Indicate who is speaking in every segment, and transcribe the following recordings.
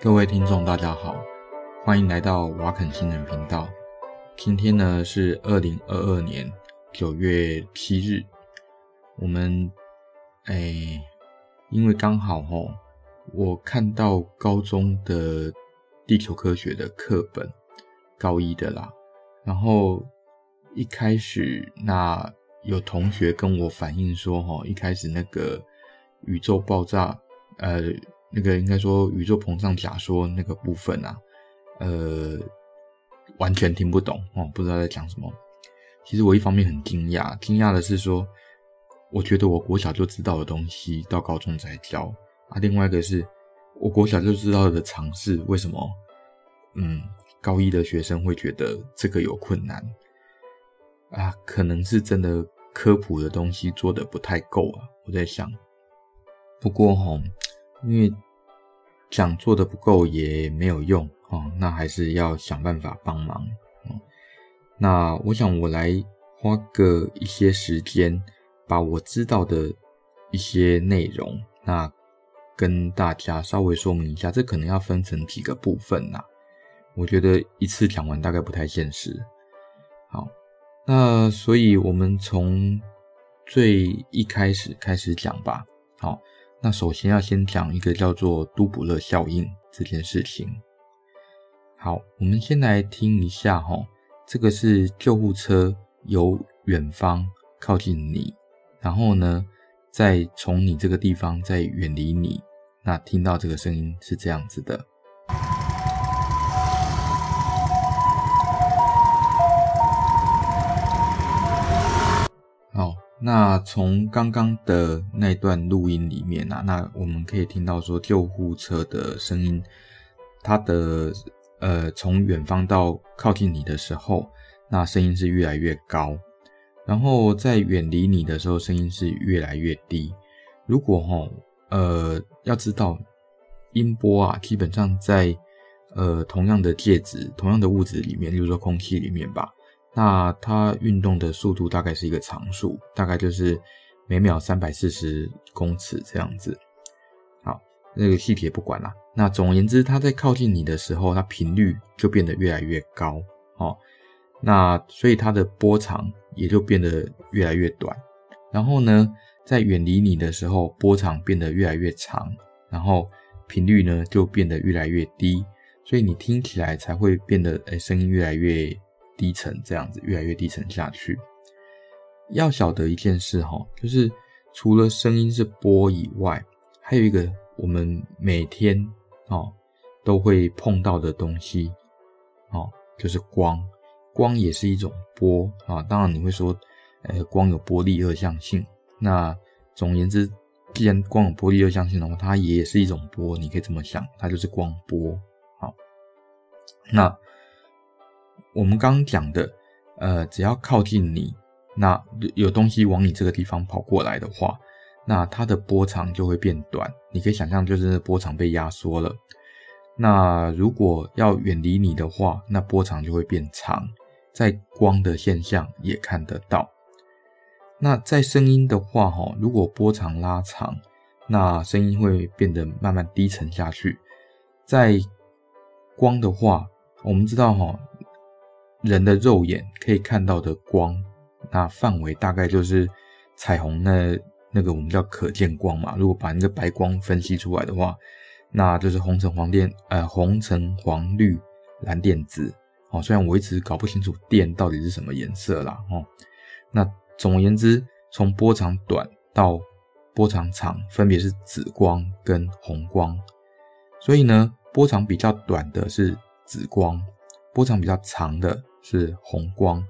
Speaker 1: 各位听众，大家好，欢迎来到瓦肯新人频道。今天呢是二零二二年九月七日，我们哎，因为刚好齁，我看到高中的地球科学的课本，高一的啦，然后一开始那有同学跟我反映说，齁，一开始那个宇宙爆炸，呃。那个应该说宇宙膨胀假说那个部分啊，呃，完全听不懂哦，不知道在讲什么。其实我一方面很惊讶，惊讶的是说，我觉得我国小就知道的东西，到高中才教啊。另外一个是，我国小就知道的常识，为什么，嗯，高一的学生会觉得这个有困难啊？可能是真的科普的东西做得不太够啊。我在想，不过齁。因为讲做的不够也没有用哦，那还是要想办法帮忙哦。那我想我来花个一些时间，把我知道的一些内容，那跟大家稍微说明一下。这可能要分成几个部分呐，我觉得一次讲完大概不太现实。好，那所以我们从最一开始开始讲吧。好。那首先要先讲一个叫做都普勒效应这件事情。好，我们先来听一下哈，这个是救护车由远方靠近你，然后呢，再从你这个地方再远离你，那听到这个声音是这样子的。那从刚刚的那段录音里面啊，那我们可以听到说救护车的声音，它的呃从远方到靠近你的时候，那声音是越来越高，然后在远离你的时候，声音是越来越低。如果齁呃要知道音波啊，基本上在呃同样的介质、同样的物质里面，例如说空气里面吧。那它运动的速度大概是一个常数，大概就是每秒三百四十公尺这样子。好，那个细节不管啦。那总而言之，它在靠近你的时候，它频率就变得越来越高。哦，那所以它的波长也就变得越来越短。然后呢，在远离你的时候，波长变得越来越长，然后频率呢就变得越来越低。所以你听起来才会变得，诶，声音越来越。低沉这样子，越来越低沉下去。要晓得一件事哈，就是除了声音是波以外，还有一个我们每天哦都会碰到的东西哦，就是光。光也是一种波啊。当然你会说，呃，光有波粒二象性。那总而言之，既然光有波粒二象性的话，它也是一种波。你可以这么想，它就是光波。好，那。我们刚刚讲的，呃，只要靠近你，那有东西往你这个地方跑过来的话，那它的波长就会变短。你可以想象，就是波长被压缩了。那如果要远离你的话，那波长就会变长。在光的现象也看得到。那在声音的话，哈，如果波长拉长，那声音会变得慢慢低沉下去。在光的话，我们知道，哈。人的肉眼可以看到的光，那范围大概就是彩虹那那个我们叫可见光嘛。如果把那个白光分析出来的话，那就是红橙黄靛呃红橙黄绿蓝靛紫。哦，虽然我一直搞不清楚靛到底是什么颜色啦。哦，那总而言之，从波长短到波长长，分别是紫光跟红光。所以呢，波长比较短的是紫光，波长比较长的。是红光。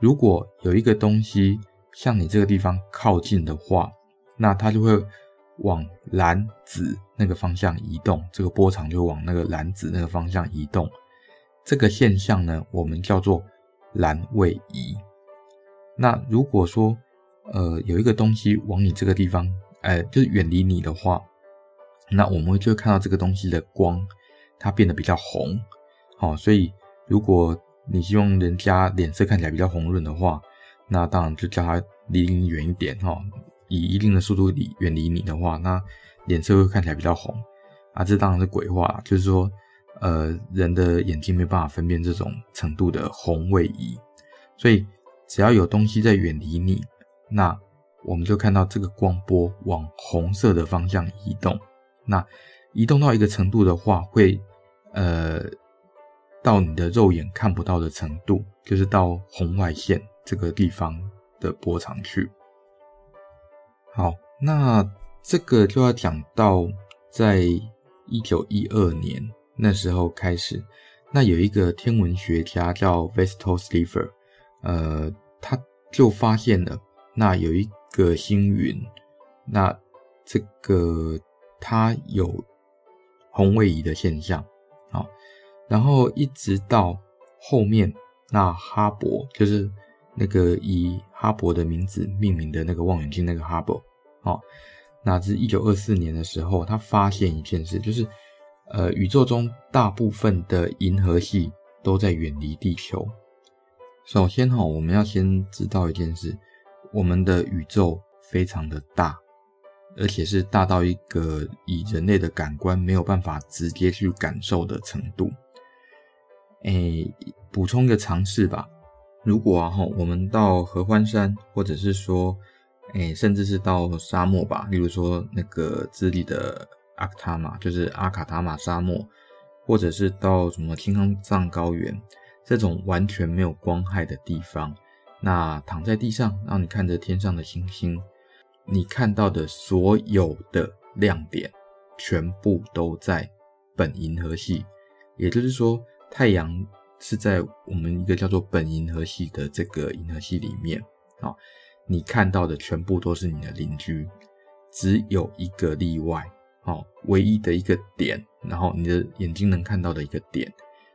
Speaker 1: 如果有一个东西向你这个地方靠近的话，那它就会往蓝紫那个方向移动，这个波长就往那个蓝紫那个方向移动。这个现象呢，我们叫做蓝位移。那如果说呃有一个东西往你这个地方，呃就是远离你的话，那我们就会看到这个东西的光它变得比较红。好，所以如果你希望人家脸色看起来比较红润的话，那当然就叫他离你远一点哈，以一定的速度离远离你的话，那脸色会看起来比较红。啊，这当然是鬼话啦，就是说，呃，人的眼睛没办法分辨这种程度的红位移，所以只要有东西在远离你，那我们就看到这个光波往红色的方向移动。那移动到一个程度的话，会呃到你的肉眼看不到的程度，就是到红外线这个地方的波长去。好，那这个就要讲到在。一九一二年那时候开始，那有一个天文学家叫 Vestal Slipher，呃，他就发现了那有一个星云，那这个它有红位移的现象，然后一直到后面，那哈勃就是那个以哈勃的名字命名的那个望远镜，那个哈勃，哦。那至一九二四年的时候，他发现一件事，就是，呃，宇宙中大部分的银河系都在远离地球。首先哈，我们要先知道一件事，我们的宇宙非常的大，而且是大到一个以人类的感官没有办法直接去感受的程度。诶，补充一个常识吧，如果啊哈，我们到合欢山，或者是说。诶，甚至是到沙漠吧，例如说那个智利的阿卡塔玛，就是阿卡塔玛沙漠，或者是到什么青藏高原这种完全没有光害的地方，那躺在地上，让你看着天上的星星，你看到的所有的亮点，全部都在本银河系，也就是说，太阳是在我们一个叫做本银河系的这个银河系里面，好。你看到的全部都是你的邻居，只有一个例外，哦，唯一的一个点，然后你的眼睛能看到的一个点，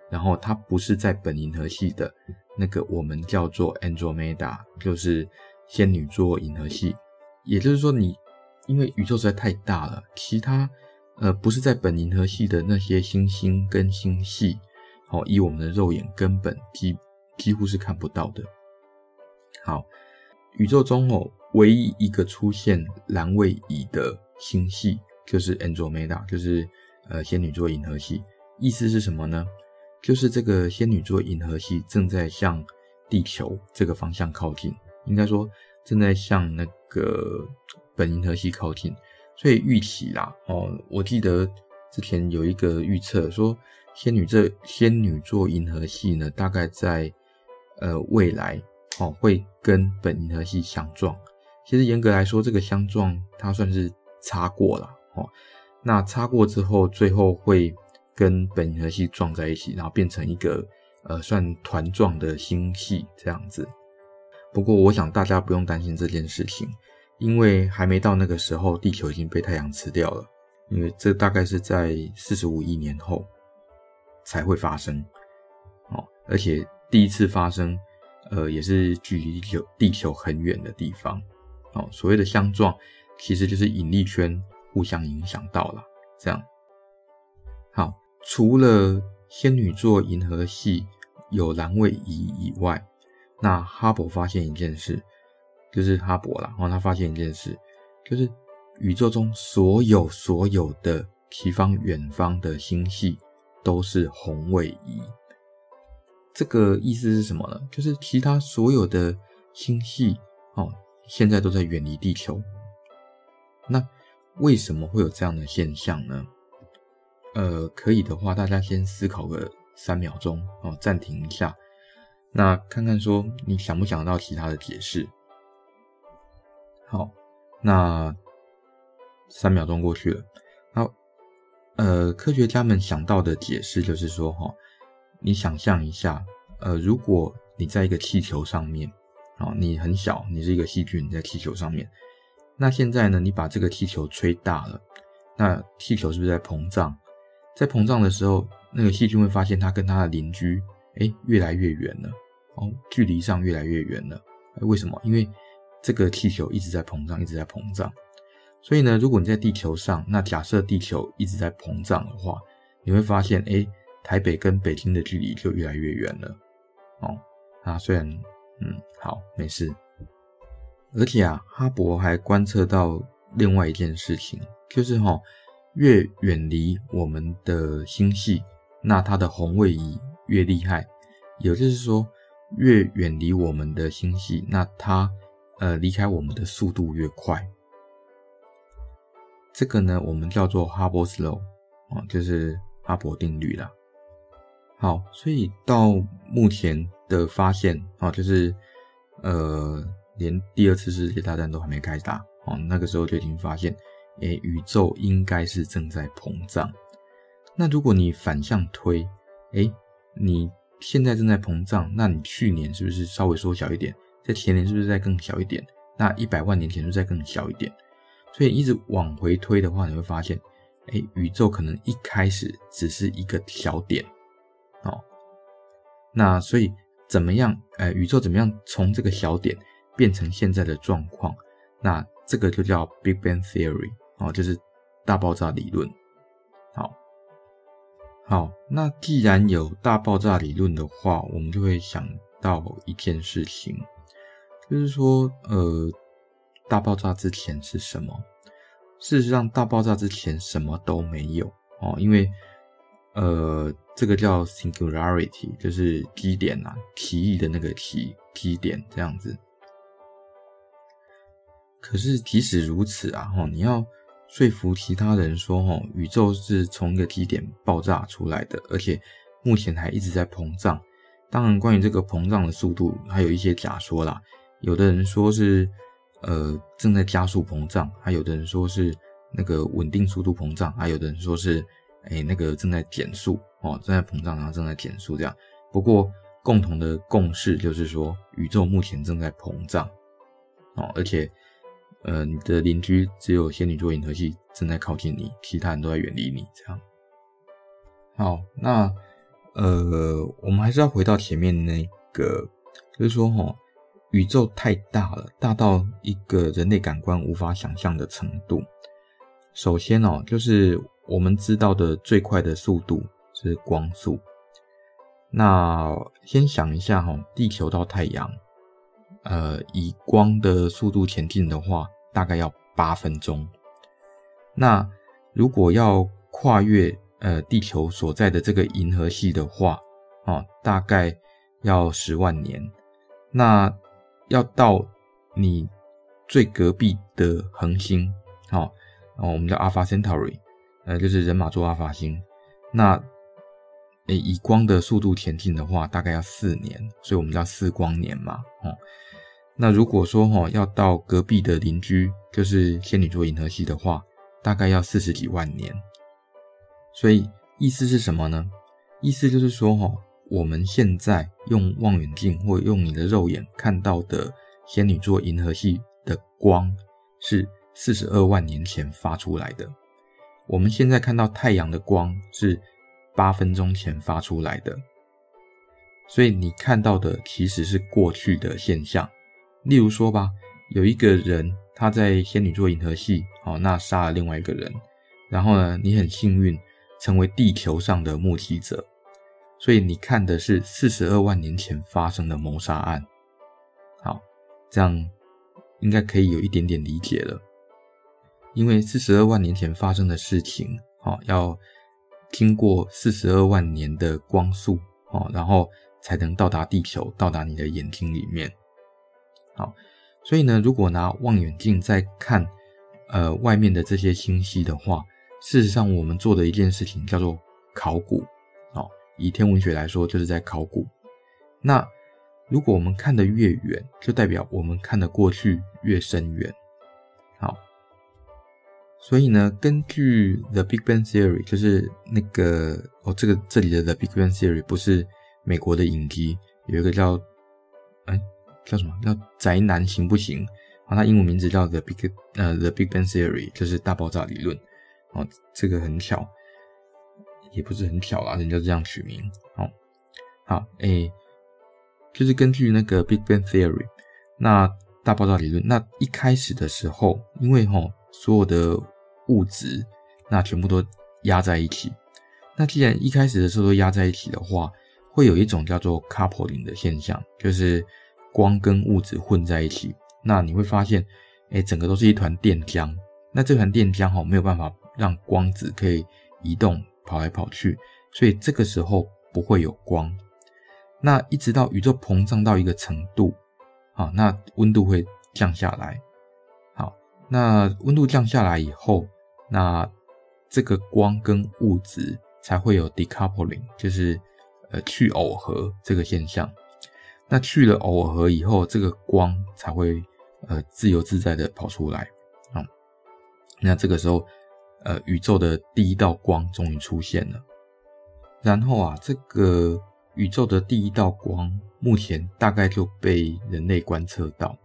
Speaker 1: 然后它不是在本银河系的那个，我们叫做 Andromeda，就是仙女座银河系。也就是说，你因为宇宙实在太大了，其他呃不是在本银河系的那些星星跟星系，哦，以我们的肉眼根本几几乎是看不到的。好。宇宙中哦，唯一一个出现蓝位移的星系就是 Andromeda，就是呃仙女座银河系。意思是什么呢？就是这个仙女座银河系正在向地球这个方向靠近，应该说正在向那个本银河系靠近。所以预期啦，哦，我记得之前有一个预测说，仙女这仙女座银河系呢，大概在呃未来。哦，会跟本银河系相撞。其实严格来说，这个相撞它算是擦过了哦。那擦过之后，最后会跟本银河系撞在一起，然后变成一个呃算团状的星系这样子。不过，我想大家不用担心这件事情，因为还没到那个时候，地球已经被太阳吃掉了。因为这大概是在四十五亿年后才会发生哦，而且第一次发生。呃，也是距离地球地球很远的地方，哦，所谓的相撞，其实就是引力圈互相影响到了，这样。好，除了仙女座银河系有蓝位移以外，那哈勃发现一件事，就是哈勃啦，然后他发现一件事，就是宇宙中所有所有的西方远方的星系都是红位移。这个意思是什么呢？就是其他所有的星系哦，现在都在远离地球。那为什么会有这样的现象呢？呃，可以的话，大家先思考个三秒钟哦，暂停一下，那看看说你想不想到其他的解释？好，那三秒钟过去了。呃，科学家们想到的解释就是说，哈。你想象一下，呃，如果你在一个气球上面，哦，你很小，你是一个细菌在气球上面，那现在呢，你把这个气球吹大了，那气球是不是在膨胀？在膨胀的时候，那个细菌会发现它跟它的邻居，诶，越来越远了，哦，距离上越来越远了。为什么？因为这个气球一直在膨胀，一直在膨胀。所以呢，如果你在地球上，那假设地球一直在膨胀的话，你会发现，诶。台北跟北京的距离就越来越远了，哦，啊，虽然，嗯，好，没事，而且啊，哈勃还观测到另外一件事情，就是哈、哦，越远离我们的星系，那它的红位移越厉害。也就是说，越远离我们的星系，那它呃离开我们的速度越快。这个呢，我们叫做 Hubble's Law 啊，就是哈勃定律啦。好，所以到目前的发现啊，就是呃，连第二次世界大战都还没开打哦，那个时候就已经发现，诶，宇宙应该是正在膨胀。那如果你反向推，诶，你现在正在膨胀，那你去年是不是稍微缩小一点？在前年是不是再更小一点？那一百万年前是不是再更小一点？所以一直往回推的话，你会发现，诶，宇宙可能一开始只是一个小点，哦，那所以怎么样？呃，宇宙怎么样从这个小点变成现在的状况？那这个就叫 Big Bang Theory，哦，就是大爆炸理论。好，好，那既然有大爆炸理论的话，我们就会想到一件事情，就是说，呃。大爆炸之前是什么？事实上，大爆炸之前什么都没有哦，因为呃，这个叫 singularity，就是基点啊，奇异的那个奇基点这样子。可是即使如此啊，哈，你要说服其他人说，哈，宇宙是从一个基点爆炸出来的，而且目前还一直在膨胀。当然，关于这个膨胀的速度，还有一些假说啦。有的人说是。呃，正在加速膨胀，还有的人说是那个稳定速度膨胀，还有的人说是，哎，那个正在减速哦，正在膨胀，然后正在减速这样。不过共同的共识就是说，宇宙目前正在膨胀哦，而且，呃，你的邻居只有仙女座银河系正在靠近你，其他人都在远离你这样。好，那呃，我们还是要回到前面那个，就是说哈。宇宙太大了，大到一个人类感官无法想象的程度。首先哦，就是我们知道的最快的速度是光速。那先想一下哈，地球到太阳，呃，以光的速度前进的话，大概要八分钟。那如果要跨越呃地球所在的这个银河系的话，哦，大概要十万年。那要到你最隔壁的恒星，好，哦，我们叫 Alpha Centauri，呃，就是人马座阿法星。那，诶，以光的速度前进的话，大概要四年，所以我们叫四光年嘛，哦。那如果说哈，要到隔壁的邻居，就是仙女座银河系的话，大概要四十几万年。所以意思是什么呢？意思就是说哈。我们现在用望远镜或用你的肉眼看到的仙女座银河系的光，是四十二万年前发出来的。我们现在看到太阳的光是八分钟前发出来的。所以你看到的其实是过去的现象。例如说吧，有一个人他在仙女座银河系，哦，那杀了另外一个人，然后呢，你很幸运成为地球上的目击者。所以你看的是四十二万年前发生的谋杀案，好，这样应该可以有一点点理解了。因为四十二万年前发生的事情，好，要经过四十二万年的光速，哦，然后才能到达地球，到达你的眼睛里面。好，所以呢，如果拿望远镜在看，呃，外面的这些星系的话，事实上我们做的一件事情叫做考古。以天文学来说，就是在考古。那如果我们看得越远，就代表我们看得过去越深远。好，所以呢，根据 The Big Bang Theory，就是那个哦，这个这里的 The Big Bang Theory 不是美国的影集，有一个叫哎叫什么叫宅男行不行？啊，它英文名字叫 The Big 呃 The Big Bang Theory，就是大爆炸理论。哦，这个很巧。也不是很巧啦，人家这样取名。好，好，诶、就是根据那个 Big Bang Theory，那大爆炸理论，那一开始的时候，因为齁所有的物质，那全部都压在一起。那既然一开始的时候都压在一起的话，会有一种叫做 coupling 的现象，就是光跟物质混在一起。那你会发现，诶、整个都是一团电浆。那这团电浆齁没有办法让光子可以移动跑来跑去，所以这个时候不会有光。那一直到宇宙膨胀到一个程度，啊，那温度会降下来。好，那温度降下来以后，那这个光跟物质才会有 decoupling，就是呃去耦合这个现象。那去了耦合以后，这个光才会呃自由自在的跑出来啊。那这个时候，呃，宇宙的第一道光终于出现了。然后啊，这个宇宙的第一道光目前大概就被人类观测到。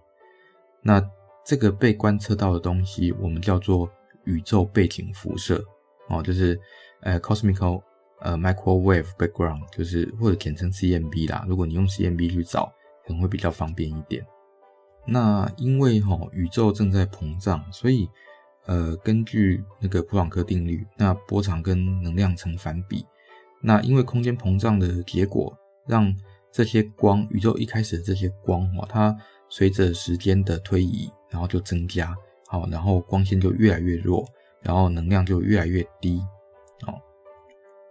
Speaker 1: 那这个被观测到的东西，我们叫做宇宙背景辐射哦，就是呃 cosmic。呃，microwave background 就是或者简称 CMB 啦。如果你用 CMB 去找，可能会比较方便一点。那因为哈、宇宙正在膨胀，所以呃，根据那个普朗克定律，那波长跟能量成反比。那因为空间膨胀的结果，让这些光，宇宙一开始的这些光、哦，它随着时间的推移，然后就增加，好，然后光线就越来越弱，然后能量就越来越低，哦。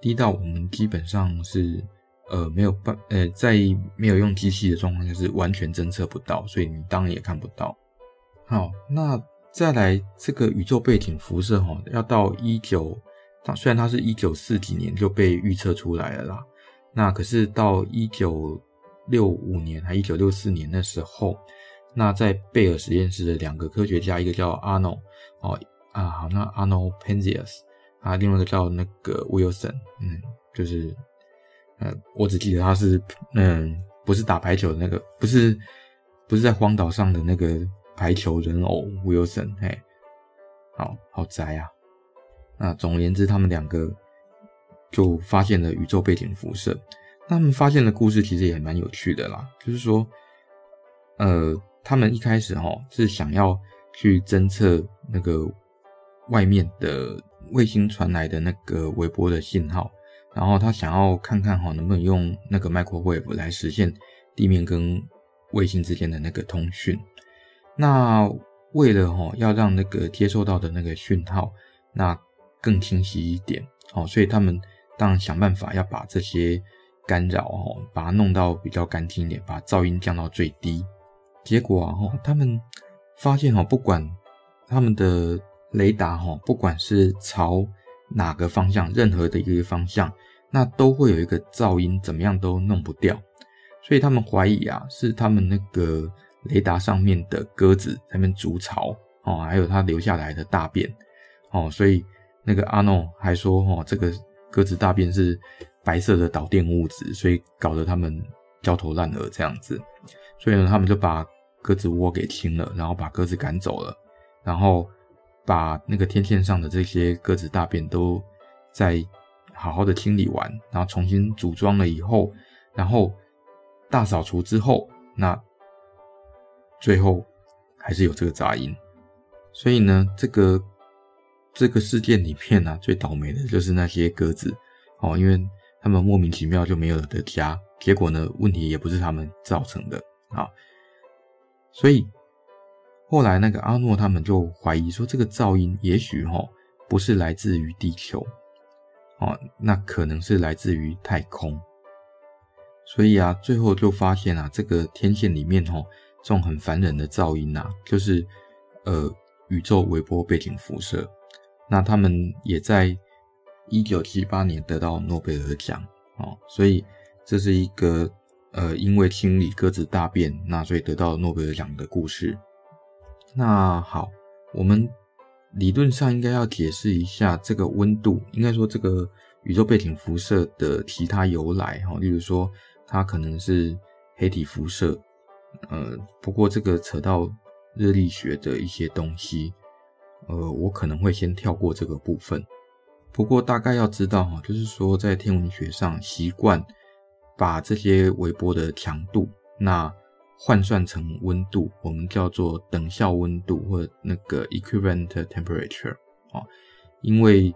Speaker 1: 低到我们基本上是呃没有办呃在没有用机器的状况下是完全侦测不到，所以你当然也看不到。好，那再来这个宇宙背景辐射哈，要到一九，虽然它是一九四几年就被预测出来了啦，那可是到一九六五年还一九六四年的时候，那在贝尔实验室的两个科学家，一个叫阿诺哦啊好，那阿诺 Penzias。啊，另外一个叫那个 Wilson，嗯，就是，呃，我只记得他是，嗯，不是打排球的那个，不是，不是在荒岛上的那个排球人偶 Wilson，嘿，好好宅啊。那总而言之，他们两个就发现了宇宙背景辐射。他们发现的故事其实也蛮有趣的啦，就是说，呃，他们一开始哈是想要去侦测那个外面的。卫星传来的那个微波的信号，然后他想要看看哈，能不能用那个 microwave 来实现地面跟卫星之间的那个通讯。那为了哈要让那个接收到的那个讯号那更清晰一点，哦，所以他们当然想办法要把这些干扰哦，把它弄到比较干净一点，把噪音降到最低。结果啊，他们发现哈，不管他们的雷达哈，不管是朝哪个方向，任何的一个方向，那都会有一个噪音，怎么样都弄不掉。所以他们怀疑啊，是他们那个雷达上面的鸽子在那边筑巢哦，还有它留下来的大便哦。所以那个阿诺还说哦，这个鸽子大便是白色的导电物质，所以搞得他们焦头烂额这样子。所以呢，他们就把鸽子窝给清了，然后把鸽子赶走了，然后。把那个天线上的这些鸽子大便都再好好的清理完，然后重新组装了以后，然后大扫除之后，那最后还是有这个杂音。所以呢，这个这个事件里面呢、啊，最倒霉的就是那些鸽子哦，因为他们莫名其妙就没有了的家，结果呢，问题也不是他们造成的啊，所以。后来，那个阿诺他们就怀疑说，这个噪音也许哈不是来自于地球，哦，那可能是来自于太空。所以啊，最后就发现啊，这个天线里面哈这种很烦人的噪音呐，就是呃宇宙微波背景辐射。那他们也在一九七八年得到诺贝尔奖哦，所以这是一个呃因为清理鸽子大便，那所以得到诺贝尔奖的故事。那好，我们理论上应该要解释一下这个温度，应该说这个宇宙背景辐射的其他由来哈，例如说它可能是黑体辐射，呃，不过这个扯到热力学的一些东西，呃，我可能会先跳过这个部分。不过大概要知道哈，就是说在天文学上习惯把这些微波的强度那。换算成温度，我们叫做等效温度或那个 equivalent temperature 啊，因为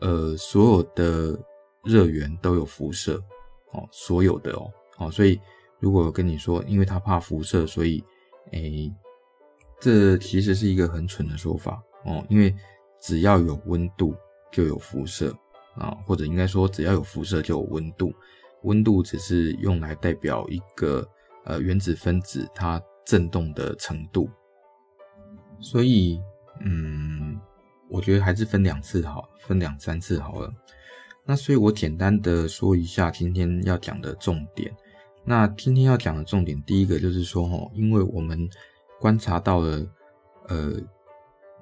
Speaker 1: 呃所有的热源都有辐射哦，所有的哦，哦，所以如果跟你说，因为它怕辐射，所以诶，这其实是一个很蠢的说法哦，因为只要有温度就有辐射啊，或者应该说只要有辐射就有温度，温度只是用来代表一个呃原子分子它振动的程度。所以，嗯，我觉得还是分两次好，分两三次好了。那所以我简单的说一下今天要讲的重点。那今天要讲的重点，第一个就是说，哦，因为我们观察到了，呃，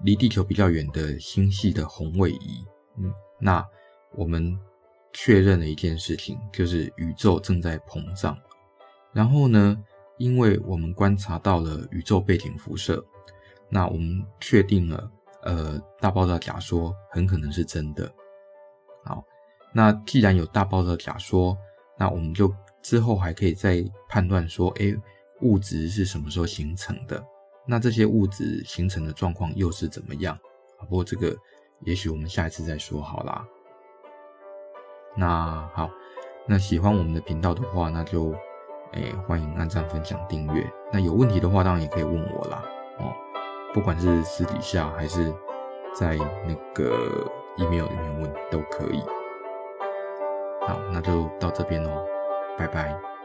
Speaker 1: 离地球比较远的星系的红位移，嗯，那我们确认了一件事情，就是宇宙正在膨胀。然后呢，因为我们观察到了宇宙背景辐射。那我们确定了，呃，大爆炸假说很可能是真的。好，那既然有大爆炸假说，那我们就之后还可以再判断说，诶，物质是什么时候形成的？那这些物质形成的状况又是怎么样？不过这个也许我们下一次再说好啦。那好，那喜欢我们的频道的话，那就诶欢迎按赞、分享、订阅。那有问题的话，当然也可以问我啦。哦。不管是私底下还是在那个 email 里面问都可以。好，那就到这边喽，拜拜。